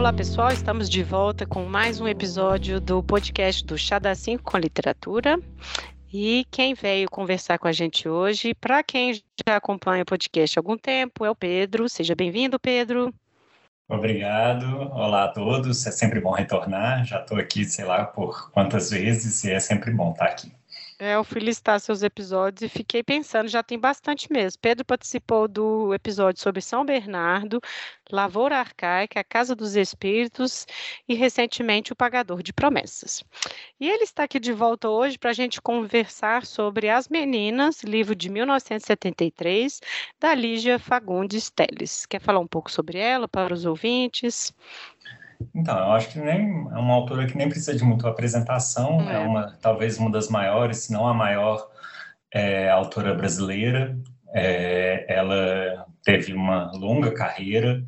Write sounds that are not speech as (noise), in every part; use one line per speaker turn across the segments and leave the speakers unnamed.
Olá pessoal, estamos de volta com mais um episódio do podcast do Chá da 5 com Literatura. E quem veio conversar com a gente hoje, para quem já acompanha o podcast há algum tempo, é o Pedro. Seja bem-vindo, Pedro.
Obrigado. Olá a todos. É sempre bom retornar. Já estou aqui, sei lá, por quantas vezes e é sempre bom estar aqui.
É, eu fui listar seus episódios e fiquei pensando, já tem bastante mesmo. Pedro participou do episódio sobre São Bernardo, Lavoura Arcaica, A Casa dos Espíritos e, recentemente, O Pagador de Promessas. E ele está aqui de volta hoje para a gente conversar sobre As Meninas, livro de 1973, da Lígia Fagundes Teles. Quer falar um pouco sobre ela para os ouvintes?
Então, eu acho que nem é uma autora que nem precisa de muita apresentação, é, é uma talvez uma das maiores, se não a maior é, autora brasileira. É, ela teve uma longa carreira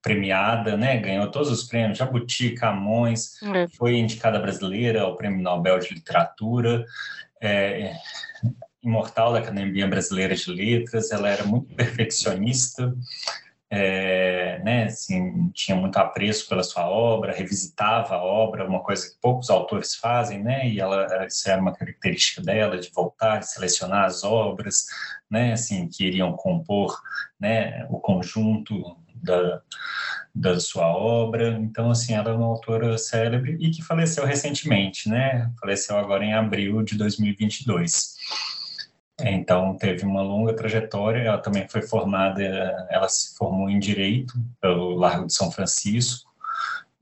premiada, né? Ganhou todos os prêmios, Jabuti, Camões, é. foi indicada brasileira ao Prêmio Nobel de Literatura. É, imortal da Academia Brasileira de Letras, ela era muito perfeccionista, é, né, assim, tinha muito apreço pela sua obra, revisitava a obra, uma coisa que poucos autores fazem, né, e ela, isso era uma característica dela, de voltar, selecionar as obras, né, assim, que iriam compor, né, o conjunto da, da sua obra, então, assim, ela é uma autora célebre e que faleceu recentemente, né, faleceu agora em abril de 2022. Então, teve uma longa trajetória. Ela também foi formada, ela se formou em Direito pelo Largo de São Francisco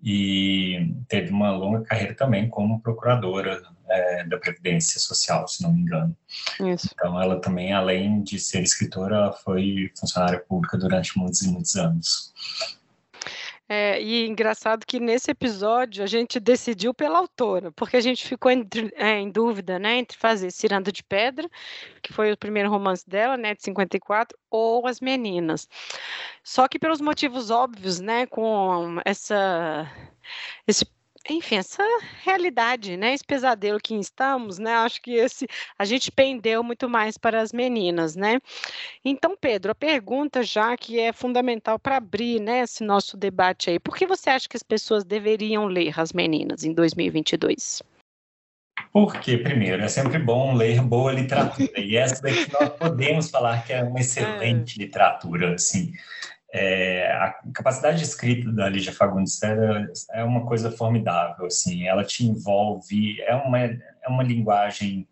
e teve uma longa carreira também como procuradora é, da Previdência Social, se não me engano. Isso. Então, ela também, além de ser escritora, foi funcionária pública durante muitos e muitos anos.
É, e engraçado que nesse episódio a gente decidiu pela autora, porque a gente ficou em, é, em, dúvida, né, entre fazer Ciranda de Pedra, que foi o primeiro romance dela, né, de 54, ou As Meninas. Só que pelos motivos óbvios, né, com essa esse enfim, essa realidade, né, esse pesadelo que estamos, né, acho que esse a gente pendeu muito mais para as meninas, né. Então, Pedro, a pergunta já que é fundamental para abrir, né, esse nosso debate aí, por que você acha que as pessoas deveriam ler as meninas em 2022?
Porque, primeiro, é sempre bom ler boa literatura, e essa daqui nós podemos falar que é uma (laughs) excelente é. literatura, assim, é, a capacidade de escrita da Lígia Fagundes é uma coisa formidável, assim, ela te envolve, é uma, é uma linguagem,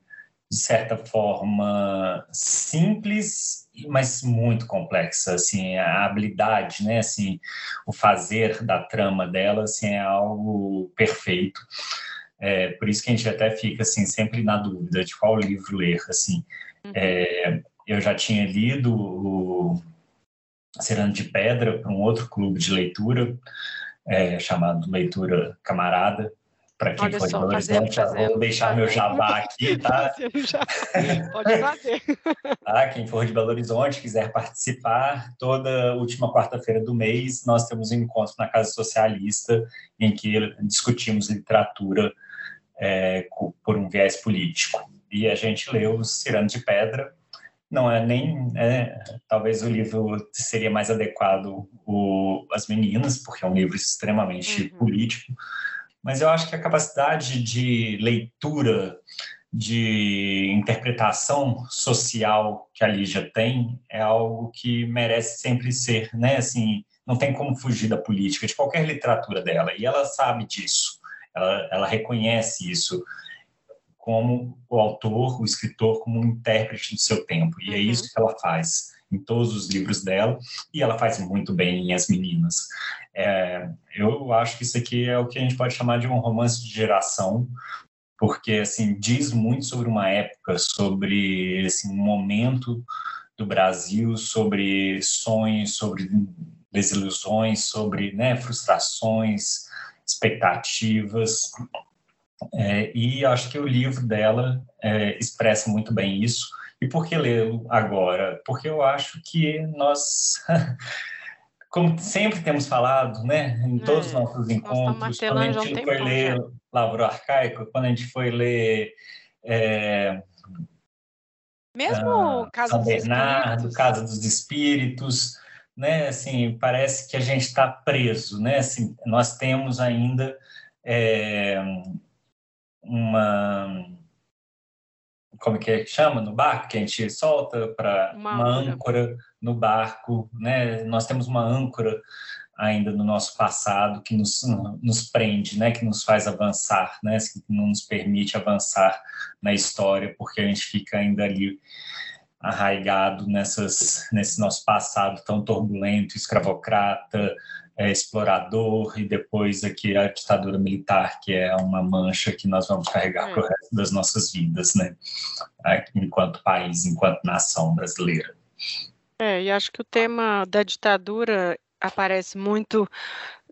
de certa forma, simples, mas muito complexa, assim, a habilidade, né, assim, o fazer da trama dela, assim, é algo perfeito. É, por isso que a gente até fica, assim, sempre na dúvida de qual livro ler, assim. Uhum. É, eu já tinha lido o Cerando de Pedra para um outro clube de leitura é, chamado Leitura Camarada. Para quem Olha for de Belo Horizonte, vou deixar fazendo. meu jabá aqui, tá? (laughs) Pode (laughs) fazer. tá? Quem for de Belo Horizonte, quiser participar, toda última quarta-feira do mês nós temos um encontro na Casa Socialista em que discutimos literatura é, por um viés político. E a gente leu Cirano de Pedra, não é nem é, talvez o livro seria mais adequado o As Meninas, porque é um livro extremamente uhum. político, mas eu acho que a capacidade de leitura, de interpretação social que a Lígia tem é algo que merece sempre ser, né? Assim, não tem como fugir da política de qualquer literatura dela, e ela sabe disso. Ela, ela reconhece isso como o autor, o escritor, como um intérprete do seu tempo. E é uhum. é isso que ela faz em todos os livros dela, e ela faz muito bem em As Meninas. É, eu acho que isso aqui é o que a gente pode chamar de um romance de geração, porque assim diz muito sobre uma época, sobre assim, um momento do Brasil, sobre sonhos, sobre desilusões, sobre né, frustrações, expectativas. É, e acho que o livro dela é, expressa muito bem isso. E por que lê-lo agora? Porque eu acho que nós, (laughs) como sempre temos falado, né, em todos os é, nossos encontros, quando a gente foi ler. Lavro Arcaico, quando a gente foi ler. É,
Mesmo uh, Casa
São Bernardo, Casa dos Espíritos, né? Assim, parece que a gente está preso, né? Assim, nós temos ainda é, uma como que, é que chama no barco que a gente solta para uma, uma âncora no barco, né? Nós temos uma âncora ainda no nosso passado que nos, nos prende, né, que nos faz avançar, né, que não nos permite avançar na história, porque a gente fica ainda ali arraigado nessas, nesse nosso passado tão turbulento, escravocrata, é, explorador, e depois aqui a ditadura militar, que é uma mancha que nós vamos carregar para o resto das nossas vidas, né, enquanto país, enquanto nação brasileira.
É, e acho que o tema da ditadura aparece muito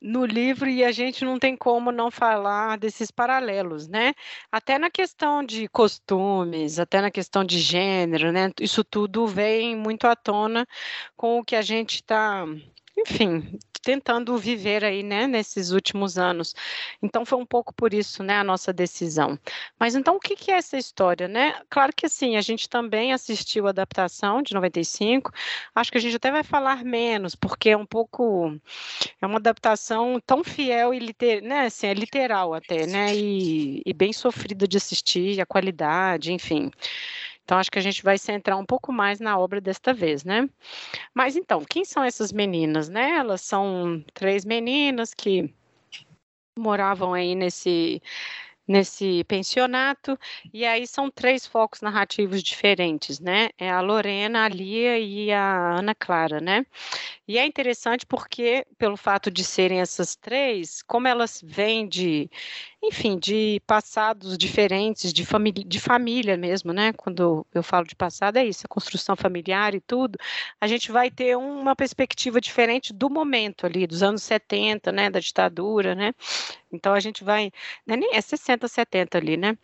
no livro e a gente não tem como não falar desses paralelos, né? Até na questão de costumes, até na questão de gênero, né? Isso tudo vem muito à tona com o que a gente está, enfim, tentando viver aí, né, nesses últimos anos. Então foi um pouco por isso, né, a nossa decisão. Mas então o que, que é essa história, né? Claro que assim, a gente também assistiu a adaptação de 95. Acho que a gente até vai falar menos, porque é um pouco é uma adaptação tão fiel e liter, né, assim, é literal até, né, e, e bem sofrida de assistir, a qualidade, enfim. Então, acho que a gente vai centrar um pouco mais na obra desta vez, né? Mas então, quem são essas meninas, né? Elas são três meninas que moravam aí nesse nesse pensionato, e aí são três focos narrativos diferentes, né? É a Lorena, a Lia e a Ana Clara, né? E é interessante porque, pelo fato de serem essas três, como elas vêm de, enfim, de passados diferentes, de família, de família mesmo, né? Quando eu falo de passado, é isso, a construção familiar e tudo, a gente vai ter uma perspectiva diferente do momento ali, dos anos 70, né? Da ditadura, né? Então a gente vai, não é nem é 60, 70 ali, né?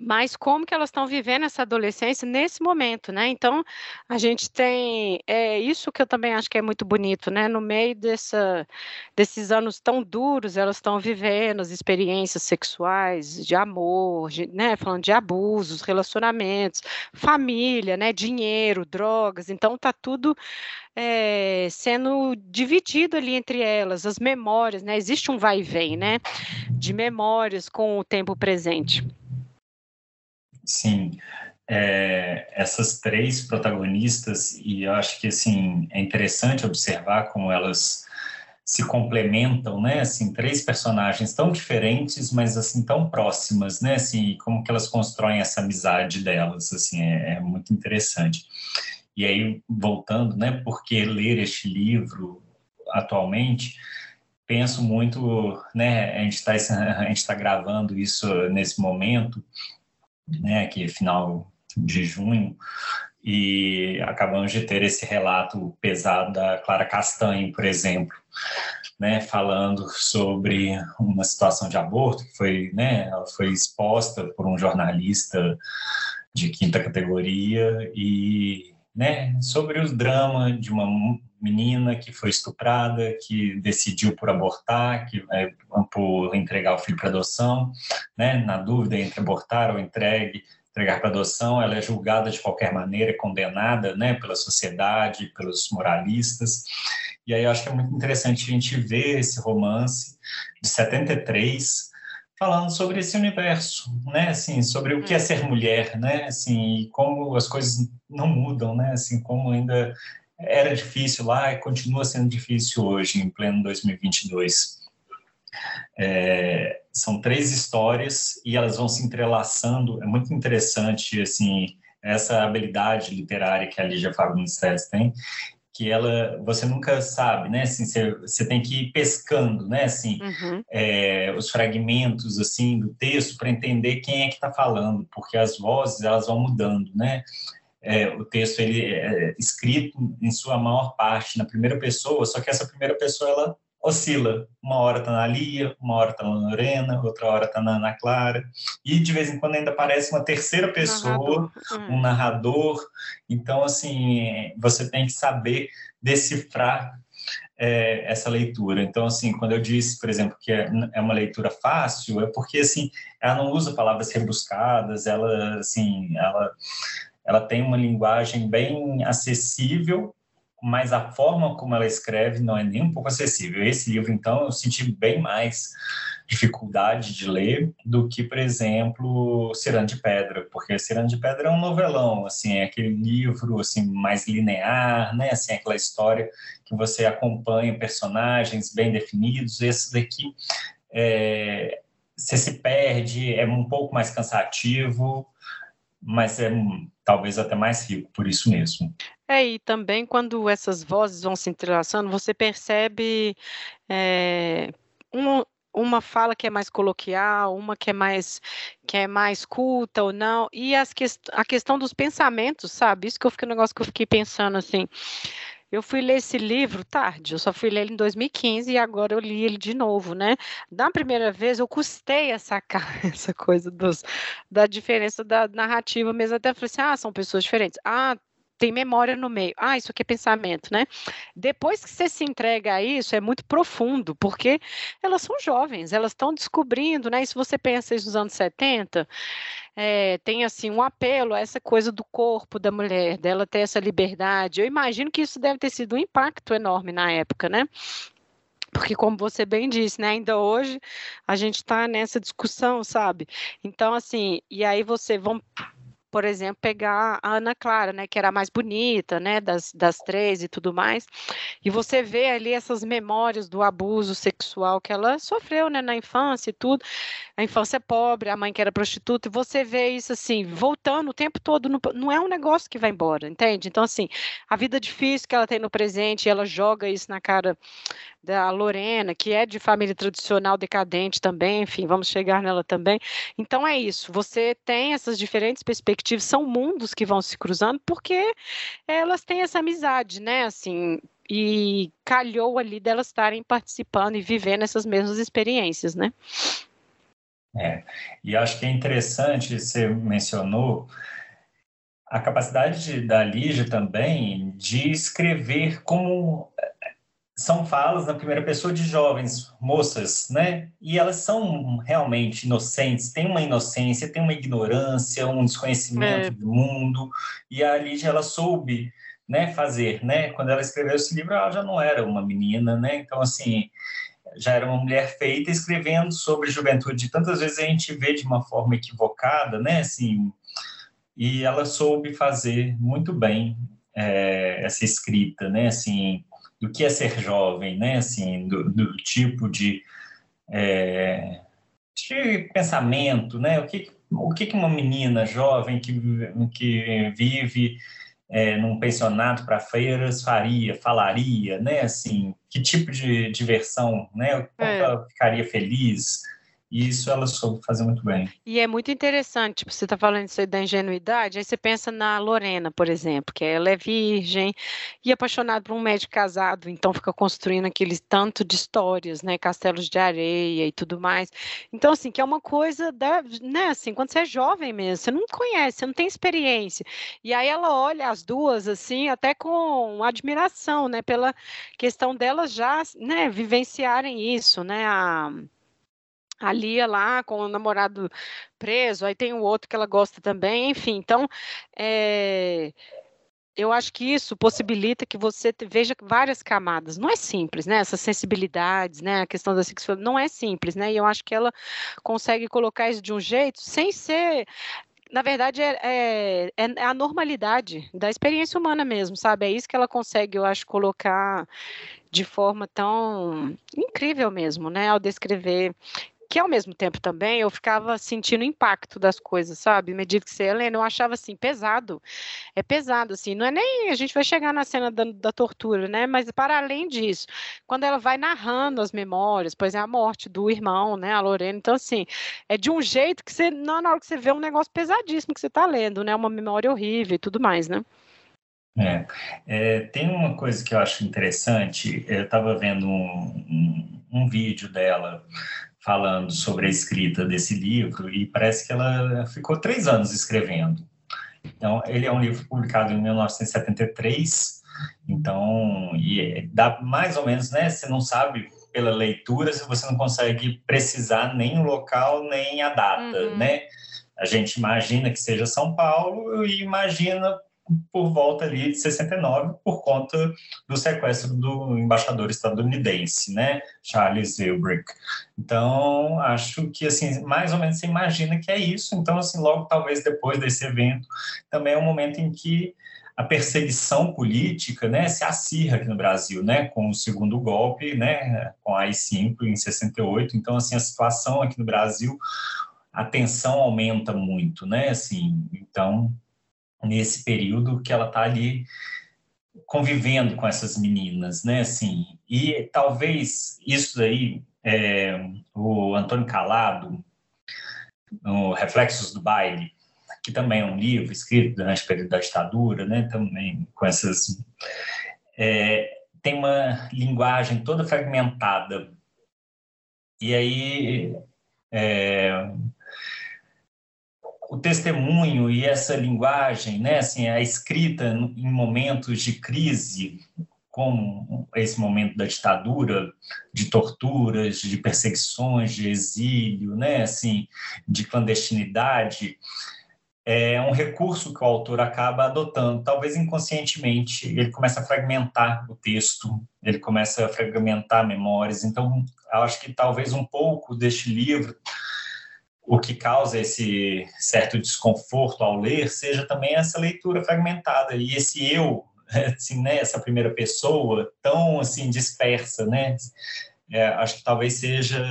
Mas como que elas estão vivendo essa adolescência nesse momento, né? Então, a gente tem é isso que eu também acho que é muito bonito, né? No meio dessa, desses anos tão duros, elas estão vivendo as experiências sexuais, de amor, de, né? Falando de abusos, relacionamentos, família, né? Dinheiro, drogas. Então, tá tudo é, sendo dividido ali entre elas, as memórias, né? Existe um vai e vem, né? De memórias com o tempo presente.
Sim, é, essas três protagonistas, e eu acho que assim, é interessante observar como elas se complementam, né? Assim, três personagens tão diferentes, mas assim tão próximas, né? Assim, como que elas constroem essa amizade delas, assim, é, é muito interessante. E aí, voltando, né? Porque ler este livro atualmente, penso muito, né? A gente está (laughs) a gente está gravando isso nesse momento né, que é final de junho, e acabamos de ter esse relato pesado da Clara Castanho, por exemplo, né, falando sobre uma situação de aborto que foi, né, ela foi exposta por um jornalista de quinta categoria e, né, sobre o drama de uma menina que foi estuprada, que decidiu por abortar, que é, por entregar o filho para adoção, né? Na dúvida entre abortar ou entregue, entregar para adoção, ela é julgada de qualquer maneira, condenada, né? Pela sociedade, pelos moralistas. E aí eu acho que é muito interessante a gente ver esse romance de 73 falando sobre esse universo, né? Assim, sobre o que é ser mulher, né? Assim, como as coisas não mudam, né? Assim, como ainda era difícil lá e continua sendo difícil hoje, em pleno 2022. É, são três histórias e elas vão se entrelaçando. É muito interessante, assim, essa habilidade literária que a Lígia Fagundes tem, que ela, você nunca sabe, né? Assim, você, você tem que ir pescando, né? Assim, uhum. é, os fragmentos, assim, do texto para entender quem é que está falando, porque as vozes, elas vão mudando, né? É, o texto ele é escrito em sua maior parte na primeira pessoa, só que essa primeira pessoa ela oscila. Uma hora está na Lia, uma hora está na Lorena, outra hora está na Ana Clara, e de vez em quando ainda aparece uma terceira pessoa, narrador. É. um narrador. Então, assim, você tem que saber decifrar é, essa leitura. Então, assim, quando eu disse, por exemplo, que é, é uma leitura fácil, é porque, assim, ela não usa palavras rebuscadas, ela, assim, ela ela tem uma linguagem bem acessível, mas a forma como ela escreve não é nem um pouco acessível. Esse livro, então, eu senti bem mais dificuldade de ler do que, por exemplo, Cirano de Pedra, porque Cirano de Pedra é um novelão, assim, é aquele livro assim mais linear, né, assim, aquela história que você acompanha personagens bem definidos. Esse daqui é, você se perde, é um pouco mais cansativo, mas é talvez até mais rico por isso mesmo.
É, e também quando essas vozes vão se entrelaçando, você percebe é, um, uma fala que é mais coloquial, uma que é mais que é mais culta ou não, e as que, a questão dos pensamentos, sabe? Isso que eu fiquei um negócio que eu fiquei pensando assim. Eu fui ler esse livro tarde, eu só fui ler ele em 2015 e agora eu li ele de novo, né? Da primeira vez eu custei a sacar (laughs) essa coisa dos, da diferença da narrativa mesmo, até falei assim, ah, são pessoas diferentes. Ah, tem memória no meio. Ah, isso aqui é pensamento, né? Depois que você se entrega a isso, é muito profundo, porque elas são jovens, elas estão descobrindo, né? E se você pensa isso nos anos 70, é, tem assim um apelo a essa coisa do corpo da mulher, dela ter essa liberdade. Eu imagino que isso deve ter sido um impacto enorme na época, né? Porque, como você bem disse, né, ainda hoje a gente está nessa discussão, sabe? Então, assim, e aí você vão por exemplo, pegar a Ana Clara, né, que era a mais bonita, né, das, das três e tudo mais, e você vê ali essas memórias do abuso sexual que ela sofreu, né, na infância e tudo, a infância pobre, a mãe que era prostituta, e você vê isso assim, voltando o tempo todo, no, não é um negócio que vai embora, entende? Então, assim, a vida difícil que ela tem no presente, ela joga isso na cara da Lorena, que é de família tradicional decadente também, enfim, vamos chegar nela também. Então é isso, você tem essas diferentes perspectivas, são mundos que vão se cruzando, porque elas têm essa amizade, né? Assim, e calhou ali delas estarem participando e vivendo essas mesmas experiências, né?
É, e acho que é interessante, você mencionou a capacidade de, da Lígia também de escrever como são falas na primeira pessoa de jovens, moças, né? E elas são realmente inocentes, têm uma inocência, têm uma ignorância, um desconhecimento é. do mundo. E a Lígia, ela soube né, fazer, né? Quando ela escreveu esse livro, ela já não era uma menina, né? Então, assim, já era uma mulher feita escrevendo sobre juventude. Tantas vezes a gente vê de uma forma equivocada, né? Assim, e ela soube fazer muito bem é, essa escrita, né? Assim, do que é ser jovem, né? Assim, do, do tipo de, é, de pensamento, né? O que o que uma menina jovem que, que vive é, num pensionato para feiras faria, falaria, né? Assim, que tipo de diversão, né? Como é. ela ficaria feliz? E isso ela soube fazer muito bem.
E é muito interessante, tipo, você está falando isso aí da ingenuidade, aí você pensa na Lorena, por exemplo, que ela é virgem e apaixonada por um médico casado, então fica construindo aquele tanto de histórias, né, castelos de areia e tudo mais. Então, assim, que é uma coisa, da, né, assim, quando você é jovem mesmo, você não conhece, você não tem experiência. E aí ela olha as duas, assim, até com admiração, né, pela questão delas já, né, vivenciarem isso, né, a a Lia lá com o namorado preso, aí tem o outro que ela gosta também, enfim. Então, é, eu acho que isso possibilita que você veja várias camadas. Não é simples, né? Essas sensibilidades, né? A questão da sexualidade não é simples, né? E eu acho que ela consegue colocar isso de um jeito sem ser na verdade, é, é, é, a normalidade da experiência humana mesmo, sabe? É isso que ela consegue, eu acho, colocar de forma tão incrível mesmo, né? Ao descrever que ao mesmo tempo também eu ficava sentindo o impacto das coisas, sabe? Medida que você lendo, eu achava assim, pesado. É pesado, assim, não é nem. A gente vai chegar na cena da, da tortura, né? Mas para além disso, quando ela vai narrando as memórias, por exemplo, a morte do irmão, né? A Lorena. Então, assim, é de um jeito que você, na hora que você vê um negócio pesadíssimo que você está lendo, né? Uma memória horrível e tudo mais, né?
É, é, tem uma coisa que eu acho interessante. Eu estava vendo um, um, um vídeo dela falando sobre a escrita desse livro e parece que ela ficou três anos escrevendo. Então, ele é um livro publicado em 1973, então, e dá mais ou menos, né? Você não sabe pela leitura se você não consegue precisar nem o local nem a data, uhum. né? A gente imagina que seja São Paulo e imagina por volta ali de 69, por conta do sequestro do embaixador estadunidense, né, Charles Wilbrick. Então, acho que, assim, mais ou menos você imagina que é isso. Então, assim, logo talvez depois desse evento, também é um momento em que a perseguição política, né, se acirra aqui no Brasil, né, com o segundo golpe, né, com a AI-5 em 68. Então, assim, a situação aqui no Brasil, a tensão aumenta muito, né, assim, então nesse período que ela está ali convivendo com essas meninas, né? Assim, e talvez isso daí, é, o Antônio Calado, no Reflexos do Baile, que também é um livro escrito durante o período da ditadura, né? Também com essas é, tem uma linguagem toda fragmentada e aí é, o testemunho e essa linguagem, né, assim, a escrita em momentos de crise, como esse momento da ditadura, de torturas, de perseguições, de exílio, né, assim, de clandestinidade, é um recurso que o autor acaba adotando, talvez inconscientemente. Ele começa a fragmentar o texto, ele começa a fragmentar memórias. Então, acho que talvez um pouco deste livro o que causa esse certo desconforto ao ler seja também essa leitura fragmentada e esse eu, (laughs) assim, né, essa primeira pessoa tão assim dispersa, né? É, acho que talvez seja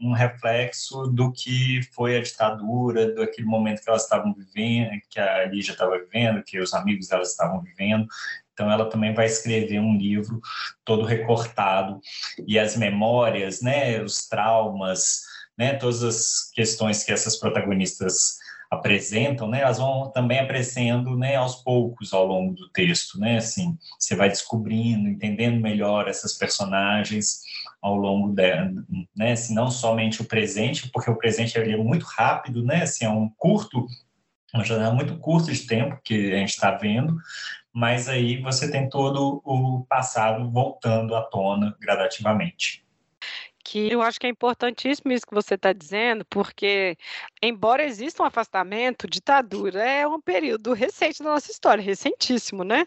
um reflexo do que foi a ditadura, do aquele momento que elas estavam vivendo, que a Lígia estava vivendo, que os amigos delas estavam vivendo. Então, ela também vai escrever um livro todo recortado e as memórias, né, os traumas, né, todas as questões que essas protagonistas apresentam, né, elas vão também aparecendo, né, aos poucos ao longo do texto, né, assim, você vai descobrindo, entendendo melhor essas personagens ao longo dela, né, assim, não somente o presente, porque o presente é muito rápido, né, assim, é um curto, uma janela muito curta de tempo que a gente está vendo, mas aí você tem todo o passado voltando à tona gradativamente
que eu acho que é importantíssimo isso que você está dizendo, porque, embora exista um afastamento, ditadura é um período recente da nossa história, recentíssimo, né?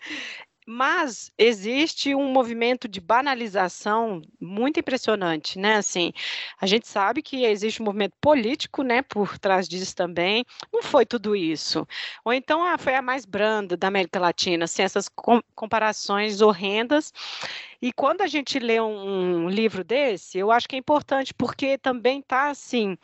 Mas existe um movimento de banalização muito impressionante, né? Assim, a gente sabe que existe um movimento político, né, por trás disso também. Não foi tudo isso. Ou então ah, foi a mais branda da América Latina, assim, essas com comparações horrendas. E quando a gente lê um, um livro desse, eu acho que é importante porque também está assim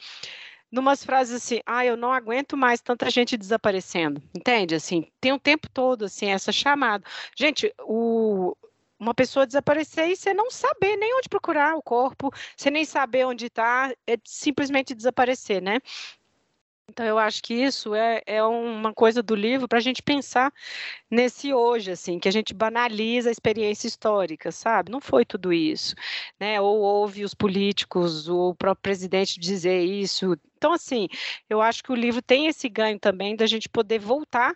numas frases assim, ah, eu não aguento mais tanta gente desaparecendo, entende? Assim, tem o tempo todo, assim, essa chamada. Gente, o, uma pessoa desaparecer e você não saber nem onde procurar o corpo, você nem saber onde está, é simplesmente desaparecer, né? Então, eu acho que isso é, é uma coisa do livro para a gente pensar nesse hoje, assim, que a gente banaliza a experiência histórica, sabe? Não foi tudo isso, né? Ou ouve os políticos, o próprio presidente dizer isso, então, assim, eu acho que o livro tem esse ganho também da gente poder voltar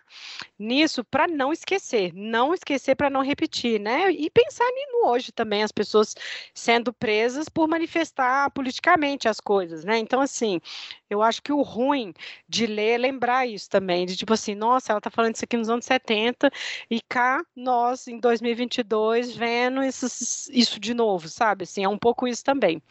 nisso para não esquecer, não esquecer para não repetir, né? E pensar no hoje também, as pessoas sendo presas por manifestar politicamente as coisas, né? Então, assim, eu acho que o ruim de ler é lembrar isso também, de tipo assim, nossa, ela está falando isso aqui nos anos 70 e cá nós, em 2022, vendo isso, isso de novo, sabe? Assim, é um pouco isso também.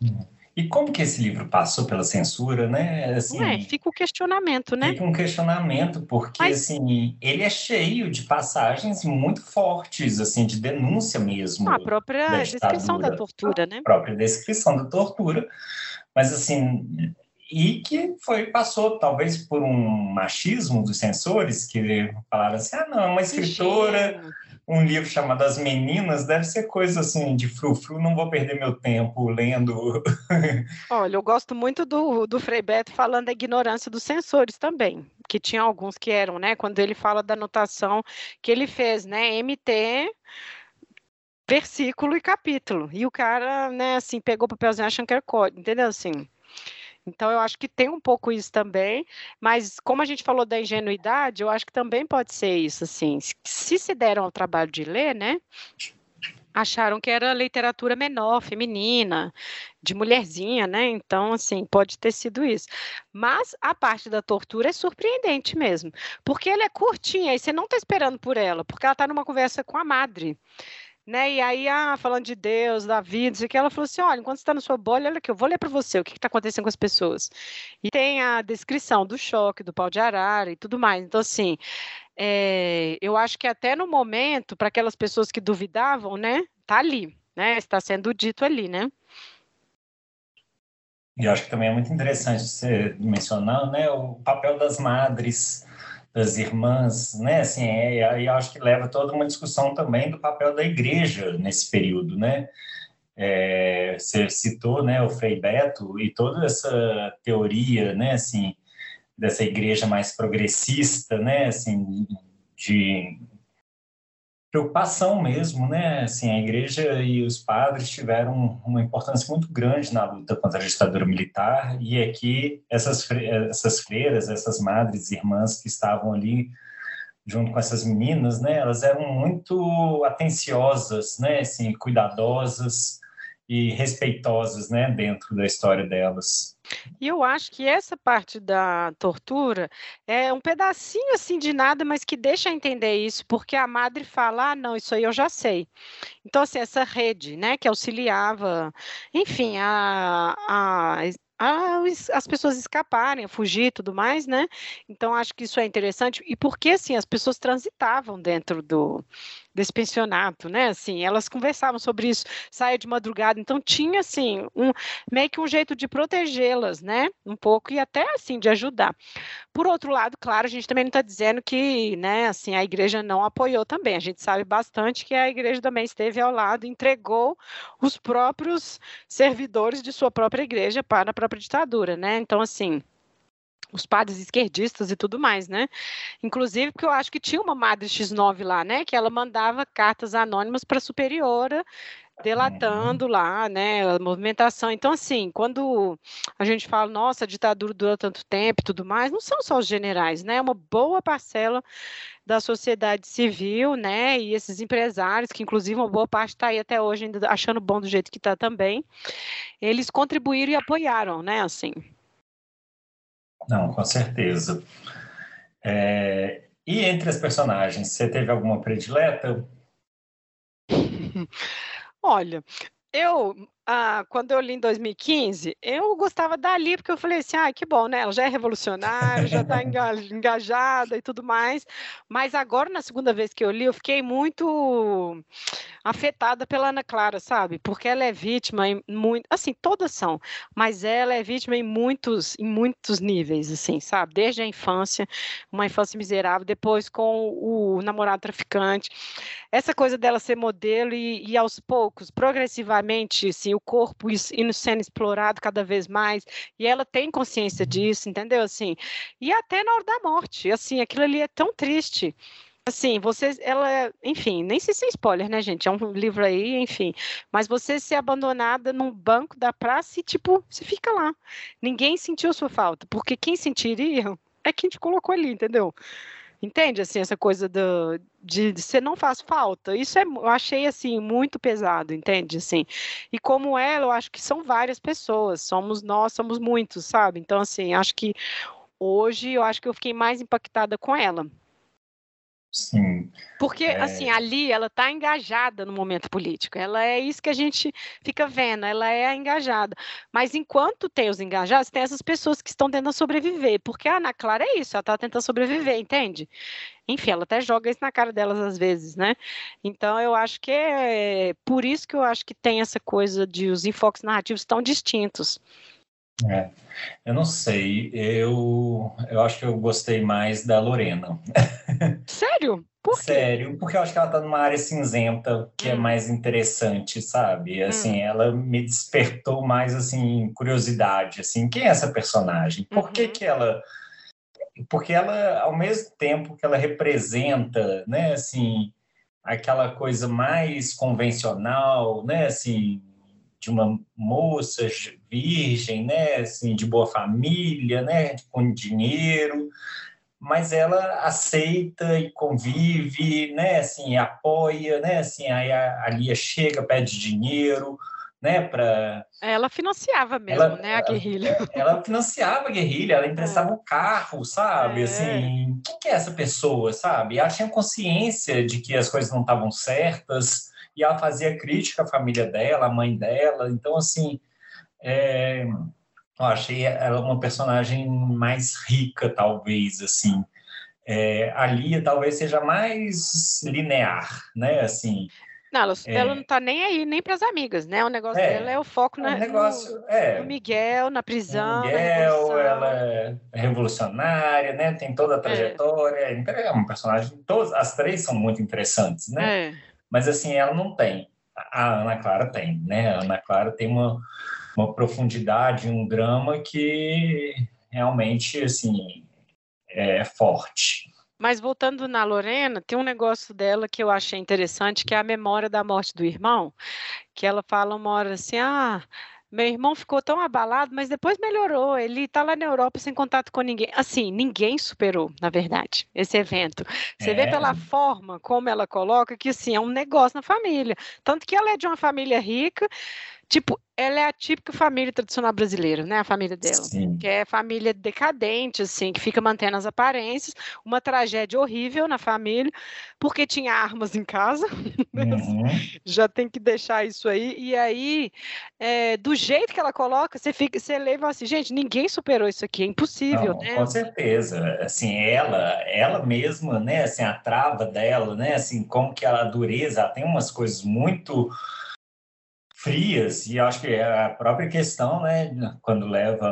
Uhum. E como que esse livro passou pela censura, né?
Assim, é, fica o questionamento, né?
Fica um questionamento, porque Mas... assim, ele é cheio de passagens muito fortes, assim, de denúncia mesmo.
a própria da descrição da tortura, né?
A própria descrição da tortura. Mas assim, e que foi passou talvez por um machismo dos censores que falaram assim, ah, não, é uma escritora um livro chamado As Meninas, deve ser coisa assim de frufru, não vou perder meu tempo lendo. (laughs)
Olha, eu gosto muito do, do Frei Beto falando da ignorância dos censores também, que tinha alguns que eram, né? Quando ele fala da anotação que ele fez, né? MT versículo e capítulo. E o cara, né, assim, pegou o papelzinho achando que era código, entendeu? Assim, então, eu acho que tem um pouco isso também, mas como a gente falou da ingenuidade, eu acho que também pode ser isso, assim, se se deram ao trabalho de ler, né, acharam que era literatura menor, feminina, de mulherzinha, né? Então, assim, pode ter sido isso. Mas a parte da tortura é surpreendente mesmo, porque ela é curtinha e você não está esperando por ela, porque ela está numa conversa com a madre. Né? E aí, ah, falando de Deus, da vida, aqui, ela falou assim: olha, enquanto você está na sua bolha, olha aqui, eu vou ler para você o que está acontecendo com as pessoas. E tem a descrição do choque, do pau de arara e tudo mais. Então, assim, é, eu acho que até no momento, para aquelas pessoas que duvidavam, né, tá ali, né, está sendo dito ali, né.
E eu acho que também é muito interessante você mencionar, né, o papel das madres, das irmãs, né, assim, é, eu acho que leva toda uma discussão também do papel da igreja nesse período, né, é, você citou, né, o Frei Beto e toda essa teoria, né, assim, dessa igreja mais progressista, né, assim, de preocupação mesmo, né, assim, a igreja e os padres tiveram uma importância muito grande na luta contra a ditadura militar e aqui essas essas freiras, essas madres irmãs que estavam ali junto com essas meninas, né, elas eram muito atenciosas, né, assim, cuidadosas e respeitosas, né, dentro da história delas.
E eu acho que essa parte da tortura é um pedacinho assim de nada, mas que deixa entender isso, porque a madre fala: "Ah, não, isso aí eu já sei". Então assim, essa rede, né, que auxiliava, enfim, a a as pessoas escaparem, fugir e tudo mais, né? Então acho que isso é interessante. E porque assim, as pessoas transitavam dentro do desse pensionato, né? Assim, elas conversavam sobre isso, saia de madrugada, então tinha assim um meio que um jeito de protegê-las, né? Um pouco e até assim de ajudar. Por outro lado, claro, a gente também não está dizendo que, né? Assim, a igreja não apoiou também. A gente sabe bastante que a igreja também esteve ao lado, entregou os próprios servidores de sua própria igreja para a própria ditadura, né? Então, assim, os padres esquerdistas e tudo mais, né? Inclusive porque eu acho que tinha uma madre X9 lá, né? Que ela mandava cartas anônimas para a superiora delatando lá, né, a movimentação. Então, assim, quando a gente fala, nossa, a ditadura dura tanto tempo e tudo mais, não são só os generais, né, é uma boa parcela da sociedade civil, né, e esses empresários, que inclusive uma boa parte está aí até hoje ainda achando bom do jeito que está também, eles contribuíram e apoiaram, né, assim.
Não, com certeza. É, e entre as personagens, você teve alguma predileta? (laughs)
Olha, eu ah, quando eu li em 2015, eu gostava dali, porque eu falei assim: "Ah, que bom, né, ela já é revolucionária, já está engajada e tudo mais". Mas agora, na segunda vez que eu li, eu fiquei muito afetada pela Ana Clara, sabe, porque ela é vítima em muito assim, todas são, mas ela é vítima em muitos em muitos níveis, assim, sabe, desde a infância, uma infância miserável, depois com o namorado traficante, essa coisa dela ser modelo e e aos poucos, progressivamente, assim, o corpo indo sendo explorado cada vez mais, e ela tem consciência disso, entendeu? Assim, e até na hora da morte, assim, aquilo ali é tão triste. Assim, você, ela, enfim, nem sei se é spoiler, né, gente? É um livro aí, enfim. Mas você ser abandonada num banco da praça e, tipo, você fica lá. Ninguém sentiu sua falta, porque quem sentiria é quem te colocou ali, entendeu? Entende, assim, essa coisa do, de, de você não faz falta. Isso é, eu achei, assim, muito pesado, entende, assim. E como ela, eu acho que são várias pessoas, somos nós, somos muitos, sabe? Então, assim, acho que hoje, eu acho que eu fiquei mais impactada com ela.
Sim.
Porque, é... assim, ali ela está engajada no momento político. Ela é isso que a gente fica vendo, ela é engajada. Mas enquanto tem os engajados, tem essas pessoas que estão tentando sobreviver. Porque a Ana Clara é isso, ela está tentando sobreviver, entende? Enfim, ela até joga isso na cara delas às vezes, né? Então eu acho que é por isso que eu acho que tem essa coisa de os enfoques narrativos tão distintos.
É, eu não sei, eu, eu acho que eu gostei mais da Lorena. (laughs)
Sério? Por quê?
Sério, porque eu acho que ela tá numa área cinzenta que é hum. mais interessante, sabe? Assim, hum. ela me despertou mais, assim, curiosidade, assim, quem é essa personagem? Por uhum. que que ela... Porque ela, ao mesmo tempo que ela representa, né, assim, aquela coisa mais convencional, né, assim, de uma moça virgem, né, assim, de boa família, né, com dinheiro, mas ela aceita e convive, né, assim, apoia, né, assim, aí a, a Lia chega, pede dinheiro, né, para
ela financiava mesmo, ela, né, a guerrilha.
Ela, ela financiava a guerrilha, ela emprestava é. o carro, sabe? É. Assim, quem que é essa pessoa, sabe? Ela tinha consciência de que as coisas não estavam certas e ela fazia crítica à família dela, à mãe dela. Então, assim, é, eu achei ela uma personagem mais rica, talvez, assim. É, a Lia talvez seja mais linear, né? Assim,
não, ela, é. ela não tá nem aí, nem para as amigas, né? O negócio é. dela é o foco é na, negócio, no, é. no Miguel, na prisão.
O Miguel, ela é revolucionária, né? Tem toda a é. trajetória. Então, é uma personagem. Todas, as três são muito interessantes, né? É. Mas assim, ela não tem. A Ana Clara tem, né? A Ana Clara tem uma, uma profundidade, um drama que realmente, assim, é forte.
Mas voltando na Lorena, tem um negócio dela que eu achei interessante, que é a memória da morte do irmão, que ela fala uma hora assim, ah, meu irmão ficou tão abalado, mas depois melhorou. Ele está lá na Europa sem contato com ninguém. Assim, ninguém superou, na verdade, esse evento. Você é. vê pela forma como ela coloca que, assim, é um negócio na família. Tanto que ela é de uma família rica, Tipo, ela é a típica família tradicional brasileira, né? A família dela. Sim. Que é família decadente, assim, que fica mantendo as aparências. Uma tragédia horrível na família, porque tinha armas em casa. (laughs) Uhum. Já tem que deixar isso aí. E aí, é, do jeito que ela coloca, você fica, você fala assim, gente, ninguém superou isso aqui, é impossível, Não, né?
Com certeza. Assim, ela, ela mesma, né? Assim, a trava dela, né? Assim, como que ela, a dureza, ela tem umas coisas muito frias, e acho que é a própria questão, né, quando leva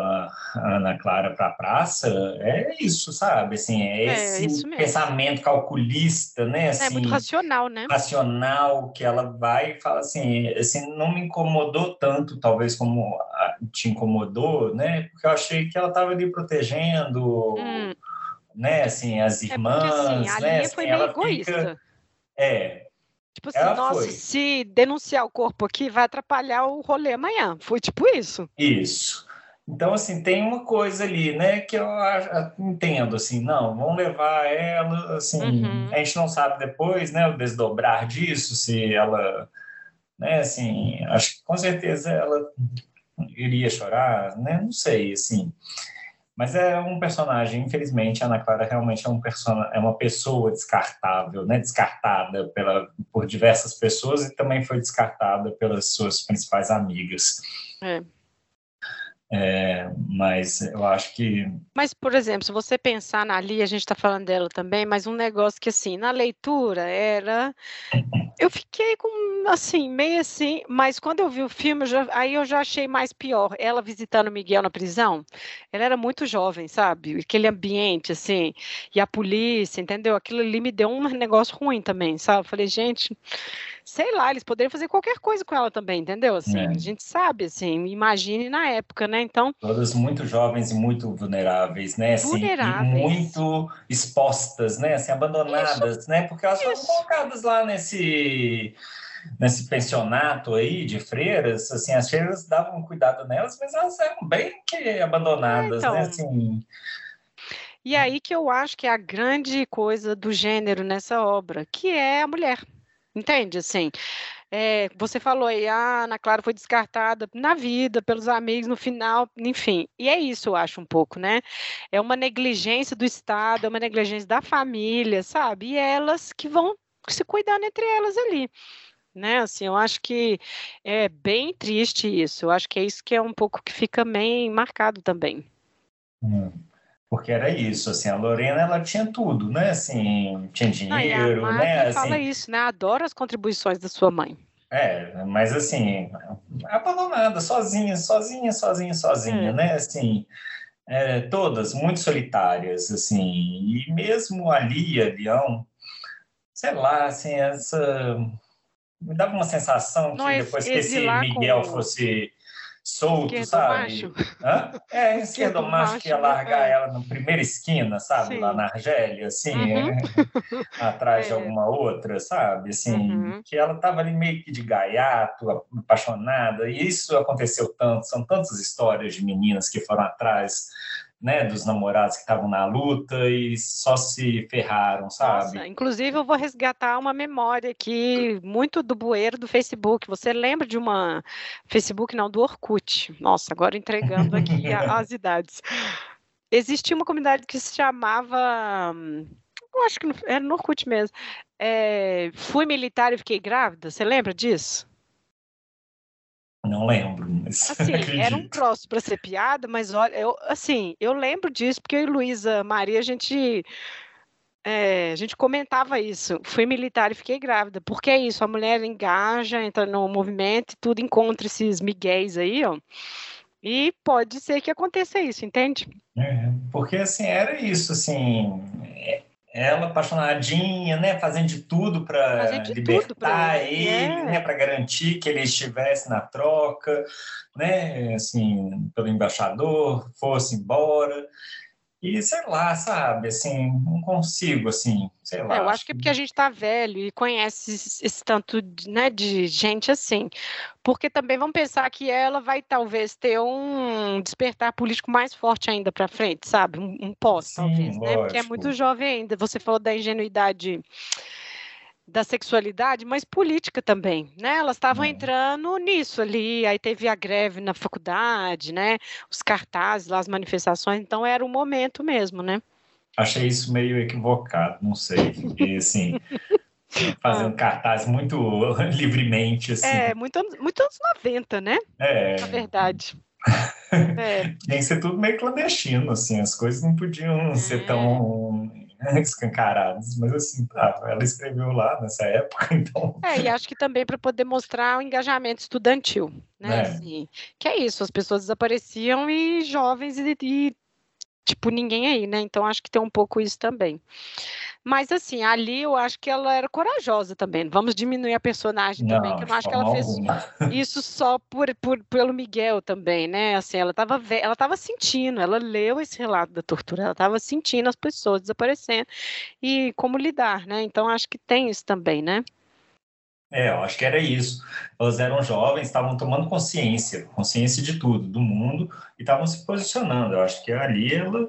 a Ana Clara para a praça, é isso, sabe? Assim, é, é esse pensamento calculista, né? Assim, é
muito assim, racional, né?
Racional, que ela vai e fala assim, assim, não me incomodou tanto, talvez, como te incomodou, né? Porque eu achei que ela estava ali protegendo, hum. né, assim, as irmãs, é porque, assim, a né?
Assim, foi meio egoísta. Fica,
é,
Tipo assim, Ela nossa, foi. se denunciar o corpo aqui vai atrapalhar o rolê amanhã. Foi tipo isso.
Isso. Então, assim, tem uma coisa ali, né, que eu entendo, assim, não, vamos levar ela, assim, uhum. a gente não sabe depois, né, o desdobrar disso, se ela, né, assim, acho que com certeza ela iria chorar, né, não sei, assim, mas é um personagem, infelizmente, a Ana Clara realmente é, um person... é uma pessoa descartável, né? descartada pela... por diversas pessoas e também foi descartada pelas suas principais amigas. É. É, mas eu acho que.
Mas, por exemplo, se você pensar na Ali, a gente está falando dela também, mas um negócio que, assim, na leitura era. Eu fiquei com, assim, meio assim, mas quando eu vi o filme, eu já, aí eu já achei mais pior. Ela visitando Miguel na prisão, ela era muito jovem, sabe? Aquele ambiente, assim, e a polícia, entendeu? Aquilo ali me deu um negócio ruim também, sabe? Eu falei, gente sei lá, eles poderiam fazer qualquer coisa com ela também, entendeu? Assim, é. a gente sabe, assim, imagine na época, né? Então.
Todas muito jovens e muito vulneráveis, né? Assim, vulneráveis. Muito expostas, né? Assim, abandonadas, Isso. né? Porque elas Isso. foram colocadas lá nesse nesse pensionato aí de freiras, assim, as freiras davam cuidado nelas, mas elas eram bem que abandonadas, é, então... né? Assim,
e aí que eu acho que é a grande coisa do gênero nessa obra, que é a mulher. Entende? Assim, é, você falou aí, a Ana Clara foi descartada na vida, pelos amigos, no final, enfim. E é isso, eu acho, um pouco, né? É uma negligência do Estado, é uma negligência da família, sabe? E elas que vão se cuidando entre elas ali. Né, assim, eu acho que é bem triste isso. Eu acho que é isso que é um pouco que fica bem marcado também.
Hum porque era isso, assim, a Lorena, ela tinha tudo, né, assim, tinha dinheiro, Não, né, assim...
fala isso, né, adora as contribuições da sua mãe.
É, mas assim, abandonada, sozinha, sozinha, sozinha, sozinha, é. né, assim, é, todas muito solitárias, assim, e mesmo ali, a Leão, sei lá, assim, essa... Me dava uma sensação que depois que esse Miguel com... fosse solto, esquerdo sabe? (laughs) É, esquerdo macho que ia largar é. ela na primeira esquina, sabe? Sim. Lá na Argélia, assim, uhum. é, (laughs) atrás é. de alguma outra, sabe? Assim, uhum. que ela estava ali meio que de gaiato, apaixonada, e isso aconteceu tanto, são tantas histórias de meninas que foram atrás né, dos namorados que estavam na luta e só se ferraram, sabe?
Nossa, inclusive eu vou resgatar uma memória aqui muito do bueiro do Facebook. Você lembra de uma Facebook não do Orkut? Nossa, agora entregando aqui (laughs) as idades. Existia uma comunidade que se chamava eu acho que era no Orkut mesmo. É, fui militar e fiquei grávida. Você lembra disso?
Não lembro, mas (laughs)
assim, era um troço para ser piada, mas olha, eu, assim, eu lembro disso porque eu e Luísa Maria a gente é, a gente comentava isso. Fui militar e fiquei grávida. Porque é isso, a mulher engaja, entra no movimento e tudo encontra esses miguéis aí, ó. E pode ser que aconteça isso, entende?
É, porque assim, era isso, assim, é, ela apaixonadinha, né, fazendo de tudo para libertar ele, é. né, para garantir que ele estivesse na troca, né, assim, pelo embaixador, fosse embora. E sei lá, sabe, assim, não consigo, assim, sei lá.
É, eu acho que é porque a gente tá velho e conhece esse, tanto, né, de gente assim. Porque também vamos pensar que ela vai talvez ter um despertar político mais forte ainda para frente, sabe? Um, um pós, talvez, né? Porque é muito jovem ainda. Você falou da ingenuidade da sexualidade, mas política também, né? Elas estavam é. entrando nisso ali, aí teve a greve na faculdade, né? Os cartazes lá, as manifestações, então era o momento mesmo, né?
Achei isso meio equivocado, não sei, porque assim, (laughs) fazendo ah. cartaz muito (laughs) livremente, assim.
É, muito, muito anos 90, né?
É.
Na verdade. (laughs)
É. Tem que ser tudo meio clandestino, assim, as coisas não podiam é. ser tão escancarados, mas assim, tá, ela escreveu lá nessa época, (laughs) então.
É, e acho que também para poder mostrar o engajamento estudantil, né? É. Assim, que é isso, as pessoas desapareciam e jovens e, e tipo ninguém aí, né? Então acho que tem um pouco isso também. Mas assim, ali eu acho que ela era corajosa também. Vamos diminuir a personagem não, também, que eu não acho que ela fez isso só por, por, pelo Miguel também, né? Assim, ela estava ela tava sentindo, ela leu esse relato da tortura, ela estava sentindo as pessoas desaparecendo e como lidar, né? Então acho que tem isso também, né?
É, eu acho que era isso. Elas eram jovens, estavam tomando consciência, consciência de tudo, do mundo, e estavam se posicionando. Eu acho que ali ela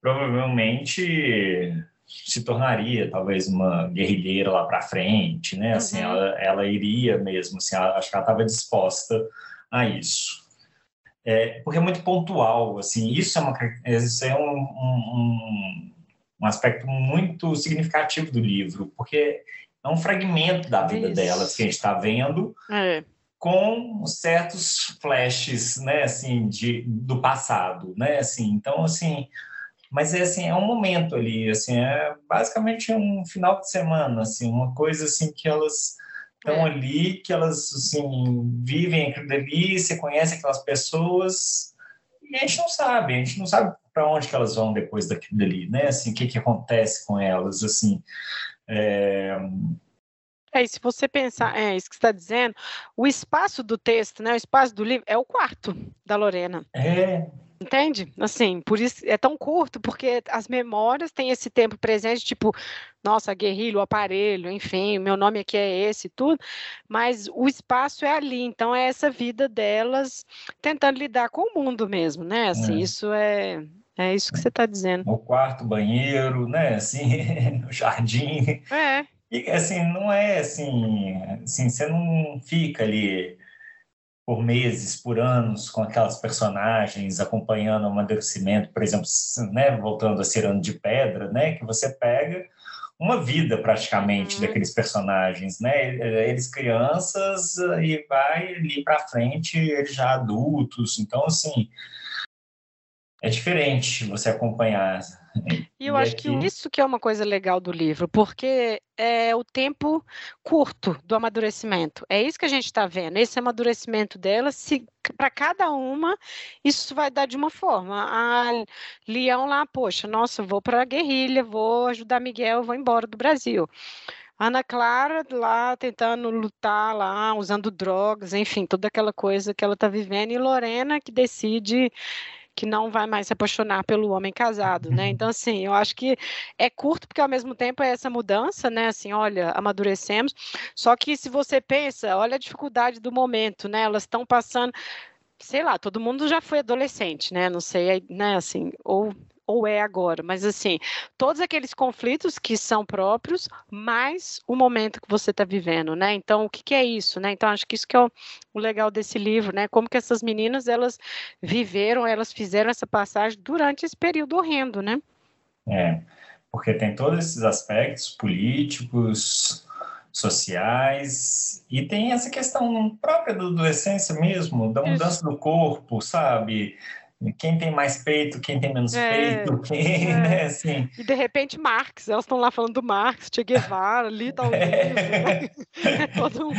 provavelmente se tornaria talvez uma guerrilheira lá para frente, né? Assim, uhum. ela, ela iria mesmo, assim, acho que ela estava disposta a isso. É, porque é muito pontual, assim, isso é, uma, isso é um, um, um aspecto muito significativo do livro, porque é um fragmento da vida isso. delas que a gente está vendo, é. com certos flashes, né, assim, de, do passado, né, assim, então, assim, mas é assim, é um momento ali, assim, é basicamente um final de semana, assim, uma coisa assim que elas estão é. ali, que elas assim vivem aquilo dali, você conhece aquelas pessoas e a gente não sabe, a gente não sabe para onde que elas vão depois daquilo dali, né? Assim, o que que acontece com elas, assim. É...
É, e se você pensar, é isso que você está dizendo, o espaço do texto, né, o espaço do livro é o quarto da Lorena.
É,
Entende? Assim, por isso é tão curto, porque as memórias têm esse tempo presente, tipo, nossa, guerrilha, o aparelho, enfim, meu nome aqui é esse, tudo, mas o espaço é ali, então é essa vida delas tentando lidar com o mundo mesmo, né? Assim, é. isso é. É isso que você está dizendo.
O quarto, banheiro, né? Assim, (laughs) o jardim.
É.
E assim, não é assim, assim, você não fica ali por meses, por anos, com aquelas personagens acompanhando o amadurecimento, por exemplo, né, voltando a Cirano de Pedra, né, que você pega uma vida praticamente uhum. daqueles personagens, né? Eles crianças e vai ali para frente, eles já adultos. Então, assim, é diferente você acompanhar.
E eu e acho aqui... que isso que é uma coisa legal do livro, porque é o tempo curto do amadurecimento. É isso que a gente está vendo. Esse amadurecimento dela, se para cada uma, isso vai dar de uma forma. A Leão lá, poxa, nossa, vou para a guerrilha, vou ajudar Miguel, vou embora do Brasil. Ana Clara lá tentando lutar lá, usando drogas, enfim, toda aquela coisa que ela está vivendo, e Lorena que decide que não vai mais se apaixonar pelo homem casado, né? Então, assim, eu acho que é curto, porque ao mesmo tempo é essa mudança, né? Assim, olha, amadurecemos. Só que se você pensa, olha a dificuldade do momento, né? Elas estão passando sei lá, todo mundo já foi adolescente, né? Não sei, né, assim, ou ou é agora, mas assim, todos aqueles conflitos que são próprios, mais o momento que você está vivendo, né? Então, o que, que, é isso, né? Então, acho que isso que é o, o, legal desse livro, né? Como que essas meninas, elas viveram, elas fizeram essa passagem durante esse período horrendo, né?
É, porque tem todos esses aspectos políticos, sociais, e tem essa questão própria da adolescência mesmo, da mudança Isso. do corpo, sabe? Quem tem mais peito, quem tem menos é, peito, quem, é. (laughs) né, assim...
E de repente Marx, elas estão lá falando do Marx, Che Guevara, ali o livro, (laughs) né? é, todo um,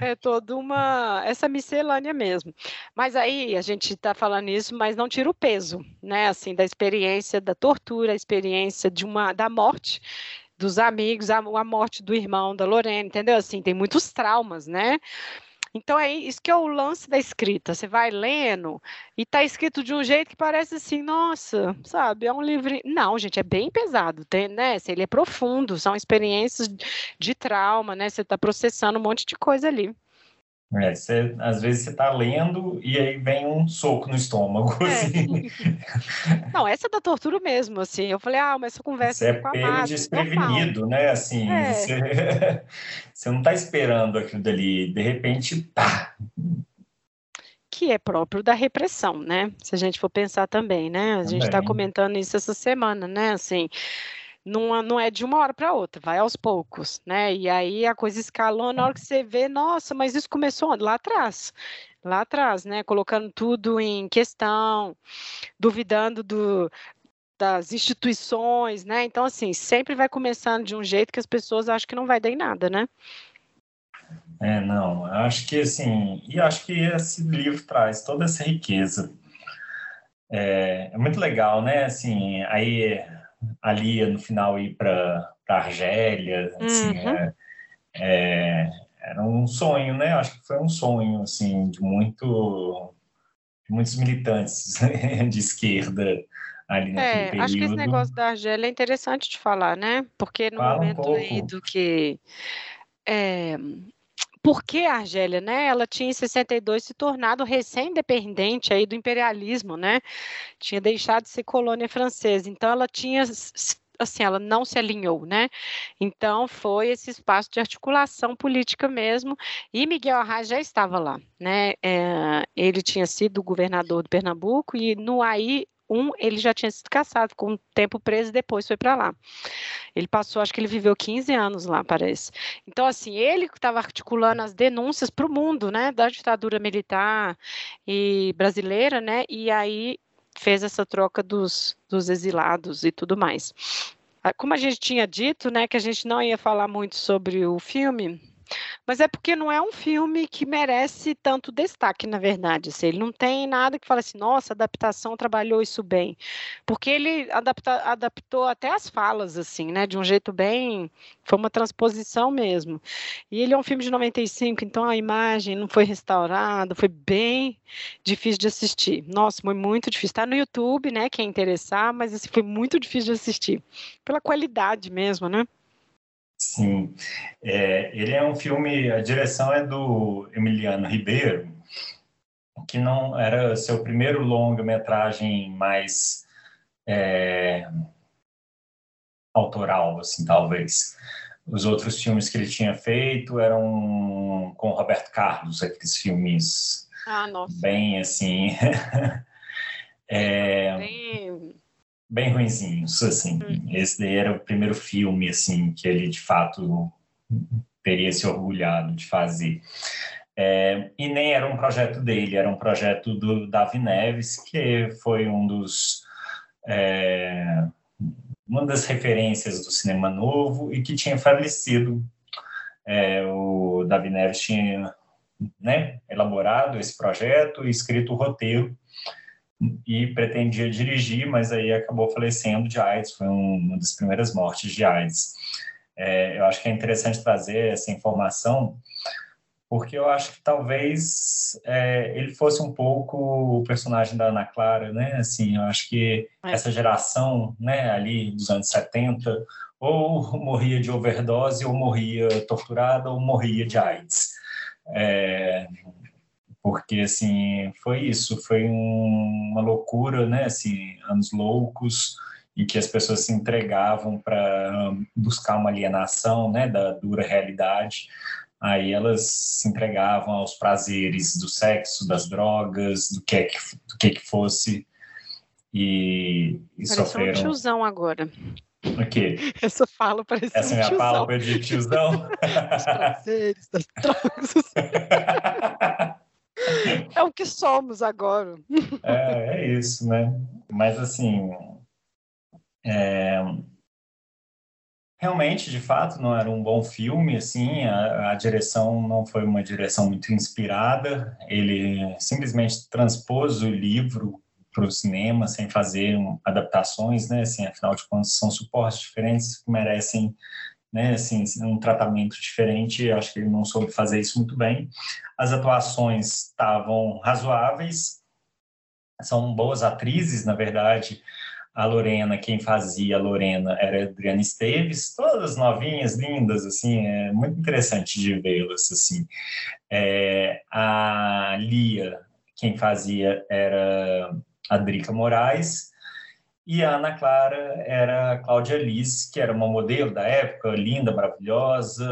é toda uma... essa miscelânea mesmo. Mas aí, a gente está falando isso, mas não tira o peso, né, assim, da experiência da tortura, a experiência de uma, da morte, dos amigos, a, a morte do irmão da Lorena, entendeu? Assim, tem muitos traumas, né? Então é isso que é o lance da escrita. Você vai lendo e está escrito de um jeito que parece assim, nossa, sabe, é um livro. Não, gente, é bem pesado, tem, né? Ele é profundo, são experiências de trauma, né? Você está processando um monte de coisa ali.
É, você, às vezes você está lendo e aí vem um soco no estômago, é. assim. (laughs)
Não, essa é da tortura mesmo, assim. Eu falei, ah, mas essa conversa
você é com a pego desprevenido, né? Assim, é. você, você (laughs) não está esperando aquilo dali, de repente, pá!
Que é próprio da repressão, né? Se a gente for pensar também, né? A gente está comentando isso essa semana, né? Assim, não, não é de uma hora para outra, vai aos poucos, né? E aí a coisa escalou na hora que você vê, nossa, mas isso começou lá atrás, lá atrás, né? Colocando tudo em questão, duvidando do, das instituições, né? Então, assim, sempre vai começando de um jeito que as pessoas acham que não vai dar em nada, né?
É, não, acho que assim, e acho que esse livro traz toda essa riqueza. É, é muito legal, né? Assim, aí ali no final ir para Argélia, assim, uhum. é, é, era um sonho, né? Acho que foi um sonho, assim, de muito de muitos militantes de esquerda ali naquele é, período.
Acho que esse negócio da Argélia é interessante de falar, né? Porque no Fala momento um aí do que é, porque a Argélia, né, ela tinha em 62 se tornado recém-independente aí do imperialismo, né? Tinha deixado de ser colônia francesa. Então ela tinha assim, ela não se alinhou, né? Então foi esse espaço de articulação política mesmo, e Miguel Arraes já estava lá, né? É, ele tinha sido governador do Pernambuco e no aí um, ele já tinha sido caçado, com um tempo preso e depois foi para lá. Ele passou, acho que ele viveu 15 anos lá, parece. Então, assim, ele estava articulando as denúncias para o mundo, né, da ditadura militar e brasileira, né, e aí fez essa troca dos, dos exilados e tudo mais. Ah, como a gente tinha dito, né, que a gente não ia falar muito sobre o filme, mas é porque não é um filme que merece tanto destaque, na verdade. Assim, ele não tem nada que fale assim, nossa, a adaptação trabalhou isso bem. Porque ele adapta, adaptou até as falas, assim, né? De um jeito bem. Foi uma transposição mesmo. E ele é um filme de 95, então a imagem não foi restaurada, foi bem difícil de assistir. Nossa, foi muito difícil. Está no YouTube, né? Quem interessar, mas assim, foi muito difícil de assistir. Pela qualidade mesmo, né?
Sim, é, ele é um filme, a direção é do Emiliano Ribeiro, que não era seu primeiro longa-metragem mais é, autoral, assim, talvez. Os outros filmes que ele tinha feito eram com Roberto Carlos, aqueles filmes
ah,
bem assim. (laughs) é,
bem
bem ruinzinhos, assim. Hum. Esse daí era o primeiro filme, assim, que ele, de fato, teria se orgulhado de fazer. É, e nem era um projeto dele, era um projeto do Davi Neves, que foi um dos... É, uma das referências do cinema novo e que tinha falecido. É, o Davi Neves tinha né, elaborado esse projeto e escrito o roteiro e pretendia dirigir, mas aí acabou falecendo de AIDS, foi uma das primeiras mortes de AIDS. É, eu acho que é interessante trazer essa informação, porque eu acho que talvez é, ele fosse um pouco o personagem da Ana Clara, né? Assim, eu acho que é. essa geração, né, ali dos anos 70, ou morria de overdose, ou morria torturada, ou morria de AIDS. É, porque assim foi isso, foi um, uma loucura, né? Assim, anos loucos em que as pessoas se entregavam para buscar uma alienação, né, da dura realidade. Aí elas se entregavam aos prazeres do sexo, das drogas, do que é que, do que, é que fosse e, e sofreram.
um tiozão agora.
O quê? (laughs)
Essa fala parece
Essa
um
minha
tiozão.
fala de tiozão? (laughs)
Os prazeres das drogas. (laughs) (laughs) é o que somos agora.
É, é isso, né? Mas assim, é... realmente, de fato, não era um bom filme, assim, a, a direção não foi uma direção muito inspirada, ele simplesmente transpôs o livro para o cinema sem fazer adaptações, né? Assim, afinal de contas, são suportes diferentes que merecem né, assim, um tratamento diferente. Acho que ele não soube fazer isso muito bem. As atuações estavam razoáveis, são boas atrizes, na verdade. A Lorena, quem fazia a Lorena era a Adriana Esteves, todas novinhas, lindas, assim, é muito interessante de vê-las, assim. É, a Lia, quem fazia era a Drica Moraes, e a Ana Clara era a Cláudia Liz, que era uma modelo da época, linda, maravilhosa,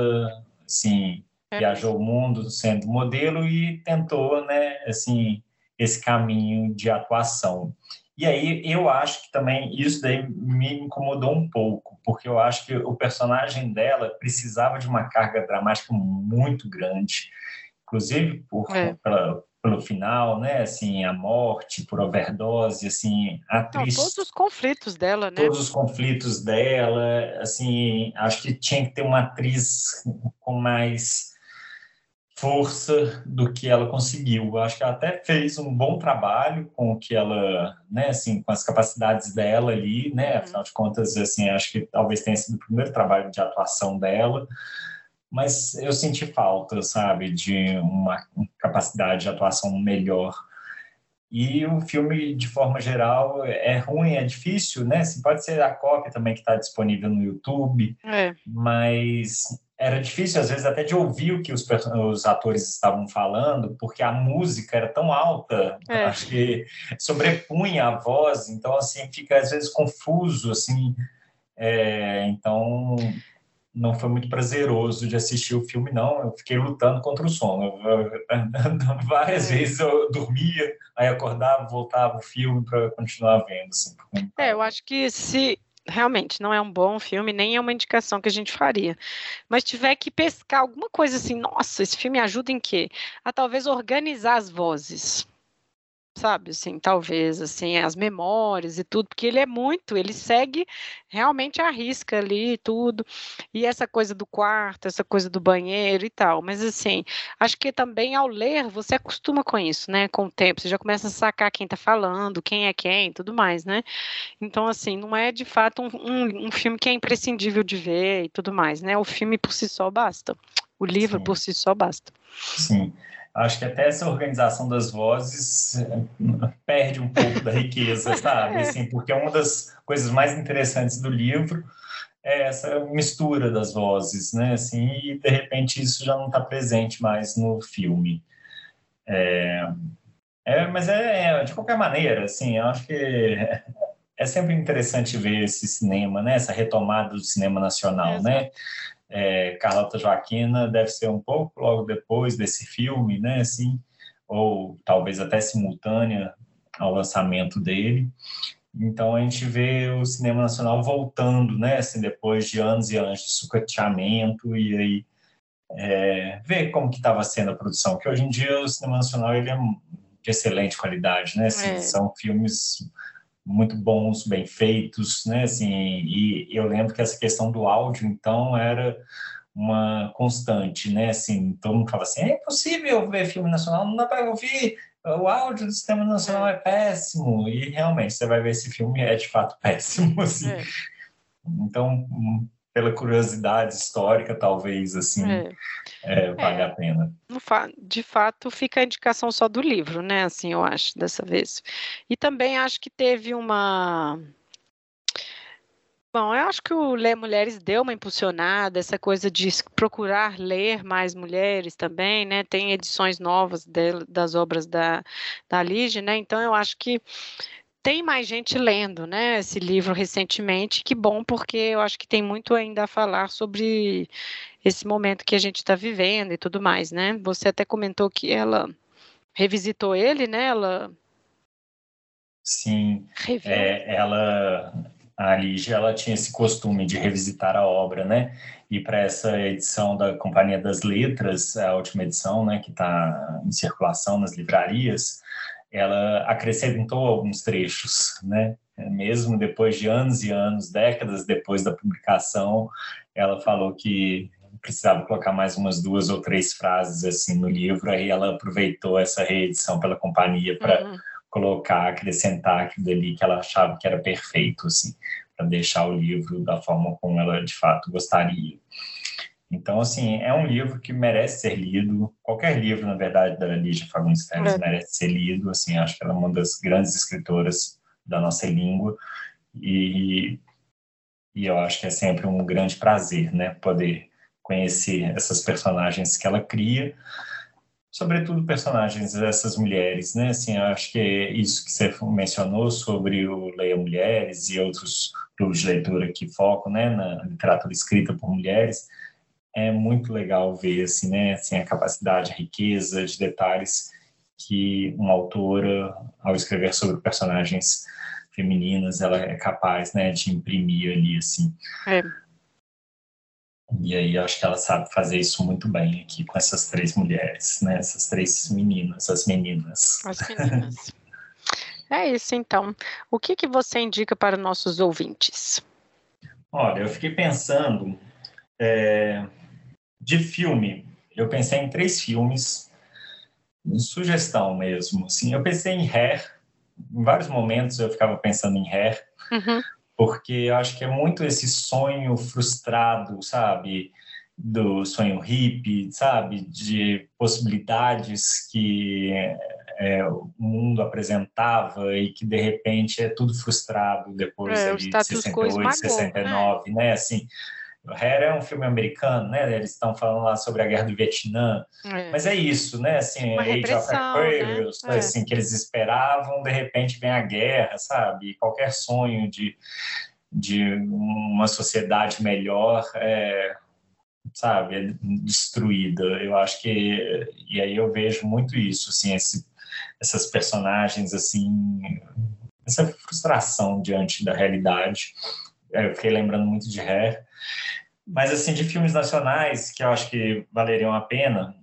assim, é. viajou o mundo sendo modelo e tentou, né, assim, esse caminho de atuação. E aí eu acho que também isso daí me incomodou um pouco, porque eu acho que o personagem dela precisava de uma carga dramática muito grande, inclusive por, é. pela, pelo final, né? Assim, a morte por overdose, assim, a atriz...
Não, todos os conflitos dela, né?
Todos os conflitos dela, assim, acho que tinha que ter uma atriz com mais força do que ela conseguiu. Acho que ela até fez um bom trabalho com o que ela, né, assim, com as capacidades dela ali, né? Uhum. Afinal de contas, assim, acho que talvez tenha sido o primeiro trabalho de atuação dela mas eu senti falta, sabe, de uma capacidade de atuação melhor. E o filme, de forma geral, é ruim, é difícil, né? Assim, pode ser a cópia também que está disponível no YouTube,
é.
mas era difícil, às vezes, até de ouvir o que os, os atores estavam falando, porque a música era tão alta, é. (laughs) acho que sobrepunha a voz, então, assim, fica, às vezes, confuso, assim. É, então, não foi muito prazeroso de assistir o filme, não. Eu fiquei lutando contra o sono. várias vezes eu dormia, aí acordava, voltava o filme para continuar vendo. Assim,
é, eu acho que se realmente não é um bom filme, nem é uma indicação que a gente faria. Mas tiver que pescar alguma coisa assim, nossa, esse filme ajuda em quê? A talvez organizar as vozes sabe, assim, talvez, assim, as memórias e tudo, porque ele é muito, ele segue realmente a risca ali e tudo, e essa coisa do quarto, essa coisa do banheiro e tal, mas assim, acho que também ao ler, você acostuma com isso, né, com o tempo, você já começa a sacar quem tá falando, quem é quem, tudo mais, né, então, assim, não é de fato um, um, um filme que é imprescindível de ver e tudo mais, né, o filme por si só basta, o livro Sim. por si só basta.
Sim, acho que até essa organização das vozes eh, perde um pouco da riqueza, (laughs) sabe? Assim, porque uma das coisas mais interessantes do livro é essa mistura das vozes, né? Assim, e de repente isso já não está presente mais no filme. É, é, mas é, é, de qualquer maneira, assim, eu acho que é sempre interessante ver esse cinema, né? Essa retomada do cinema nacional, né? É, Carlota Joaquina deve ser um pouco logo depois desse filme, né, assim, ou talvez até simultânea ao lançamento dele. Então a gente vê o cinema nacional voltando, né, assim, depois de anos e anos de sucateamento e aí é, ver como que estava sendo a produção, que hoje em dia o cinema nacional ele é de excelente qualidade, né, assim, é. são filmes muito bons, bem feitos, né? Assim, e eu lembro que essa questão do áudio, então, era uma constante, né? Assim, todo mundo fala assim, é impossível ver filme nacional, não dá para ouvir, o áudio do sistema nacional é péssimo, e realmente, você vai ver esse filme, é de fato (laughs) péssimo, assim. É. Então, pela curiosidade histórica, talvez, assim, é. É, vale é. a pena.
De fato, fica a indicação só do livro, né, assim, eu acho, dessa vez. E também acho que teve uma Bom, eu acho que o Ler Mulheres deu uma impulsionada, essa coisa de procurar ler mais mulheres também, né? Tem edições novas de, das obras da, da Lige, né? Então eu acho que tem mais gente lendo, né, esse livro recentemente, que bom, porque eu acho que tem muito ainda a falar sobre esse momento que a gente está vivendo e tudo mais, né? Você até comentou que ela revisitou ele, né? Ela
Sim, é, ela, a Lígia, ela tinha esse costume de revisitar a obra, né? E para essa edição da Companhia das Letras, a última edição, né, que está em circulação nas livrarias, ela acrescentou alguns trechos, né? Mesmo depois de anos e anos, décadas depois da publicação, ela falou que precisava colocar mais umas duas ou três frases assim no livro, aí ela aproveitou essa reedição pela companhia para uhum. colocar, acrescentar aquilo dali que ela achava que era perfeito, assim, para deixar o livro da forma como ela de fato gostaria. Então, assim, é um livro que merece ser lido. Qualquer livro, na verdade, da Lígia Fagundes Teles é. merece ser lido. Assim, acho que ela é uma das grandes escritoras da nossa língua. E, e eu acho que é sempre um grande prazer, né, poder conhecer essas personagens que ela cria, sobretudo personagens dessas mulheres, né? Assim, eu acho que é isso que você mencionou sobre o Leia Mulheres e outros clubes de leitura que focam, né, na literatura escrita por mulheres é muito legal ver assim, né, assim, a capacidade, a riqueza de detalhes que uma autora, ao escrever sobre personagens femininas, ela é capaz, né, de imprimir ali, assim. É. E aí acho que ela sabe fazer isso muito bem aqui com essas três mulheres, né, essas três meninas, as meninas.
As meninas. (laughs) é isso, então. O que, que você indica para nossos ouvintes?
Olha, eu fiquei pensando é, de filme, eu pensei em três filmes, sugestão mesmo. Assim, eu pensei em Hair, em vários momentos eu ficava pensando em Hair, uhum. porque eu acho que é muito esse sonho frustrado, sabe? Do sonho hippie, sabe? De possibilidades que é, o mundo apresentava e que de repente é tudo frustrado depois é, de 68, 69, né? né? Assim, Hair é um filme americano, né? Eles estão falando lá sobre a guerra do Vietnã. É. Mas é isso, né? Assim, Uma Age of Aquarius, né? assim, que eles esperavam, de repente vem a guerra, sabe? qualquer sonho de, de uma sociedade melhor é, sabe, é destruída. Eu acho que e aí eu vejo muito isso, assim, esse, essas personagens assim, essa frustração diante da realidade. Eu fiquei lembrando muito de Hair mas, assim, de filmes nacionais que eu acho que valeriam a pena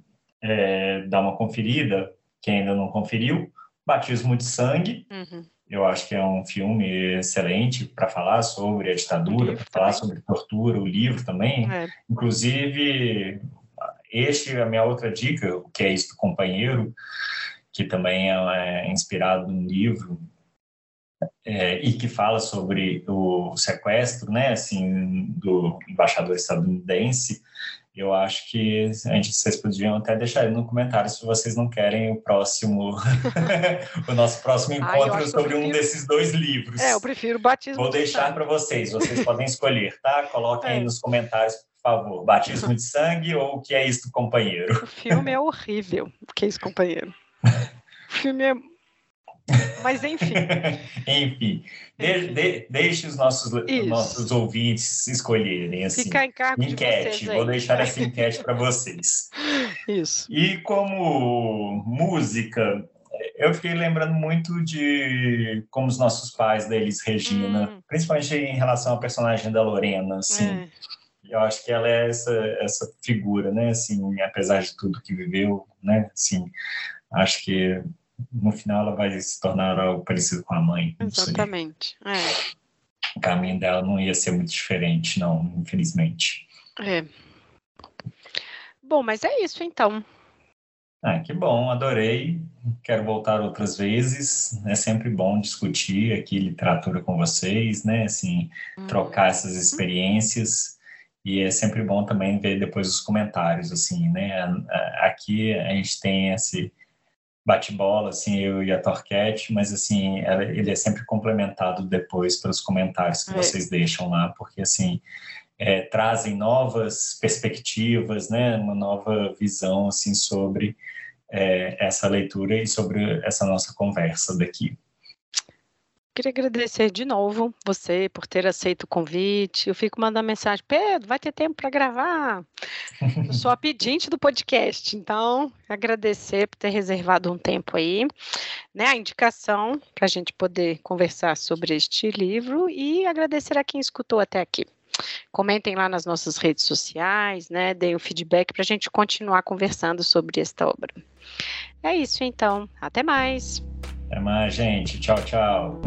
é, dar uma conferida, quem ainda não conferiu, Batismo de Sangue. Uhum. Eu acho que é um filme excelente para falar sobre a ditadura, para falar sobre tortura, o livro também. É. Inclusive, este é a minha outra dica, o que é isso do companheiro, que também é, é inspirado num livro é, e que fala sobre o sequestro, né, assim, do embaixador estadunidense, eu acho que a gente, vocês podiam até deixar aí no comentário se vocês não querem o próximo, (laughs) o nosso próximo encontro ah, sobre prefiro... um desses dois livros.
É, eu prefiro Batismo
Vou deixar para vocês, vocês (laughs) podem escolher, tá? Coloquem é. aí nos comentários, por favor, Batismo de Sangue ou O que é isso, companheiro?
O filme é horrível, O que é isso, companheiro? (laughs) O filme é mas enfim. (laughs)
enfim, de, de, deixe os nossos, nossos ouvintes escolherem. Assim,
Fica em cargo
enquete,
de
vou deixar essa (laughs) enquete para vocês.
Isso.
E como música, eu fiquei lembrando muito de como os nossos pais da Elis Regina, hum. principalmente em relação à personagem da Lorena, assim. É. Eu acho que ela é essa, essa figura, né? Assim, apesar de tudo que viveu, né? Assim, acho que no final ela vai se tornar algo parecido com a mãe.
Exatamente. É.
O caminho dela não ia ser muito diferente, não, infelizmente.
É. Bom, mas é isso então.
Ah, que bom, adorei. Quero voltar outras vezes. É sempre bom discutir aqui literatura com vocês, né? Assim, hum. trocar essas experiências. E é sempre bom também ver depois os comentários, assim, né? Aqui a gente tem esse bate-bola, assim, eu e a Torquete, mas assim, ele é sempre complementado depois pelos comentários que é. vocês deixam lá, porque assim, é, trazem novas perspectivas, né, uma nova visão, assim, sobre é, essa leitura e sobre essa nossa conversa daqui.
Queria agradecer de novo você por ter aceito o convite. Eu fico mandando mensagem, Pedro, vai ter tempo para gravar? Eu sou a (laughs) pedinte do podcast, então agradecer por ter reservado um tempo aí, né? A indicação para a gente poder conversar sobre este livro e agradecer a quem escutou até aqui. Comentem lá nas nossas redes sociais, né? Deem o feedback para a gente continuar conversando sobre esta obra. É isso então. Até mais.
Até mais, gente. Tchau, tchau.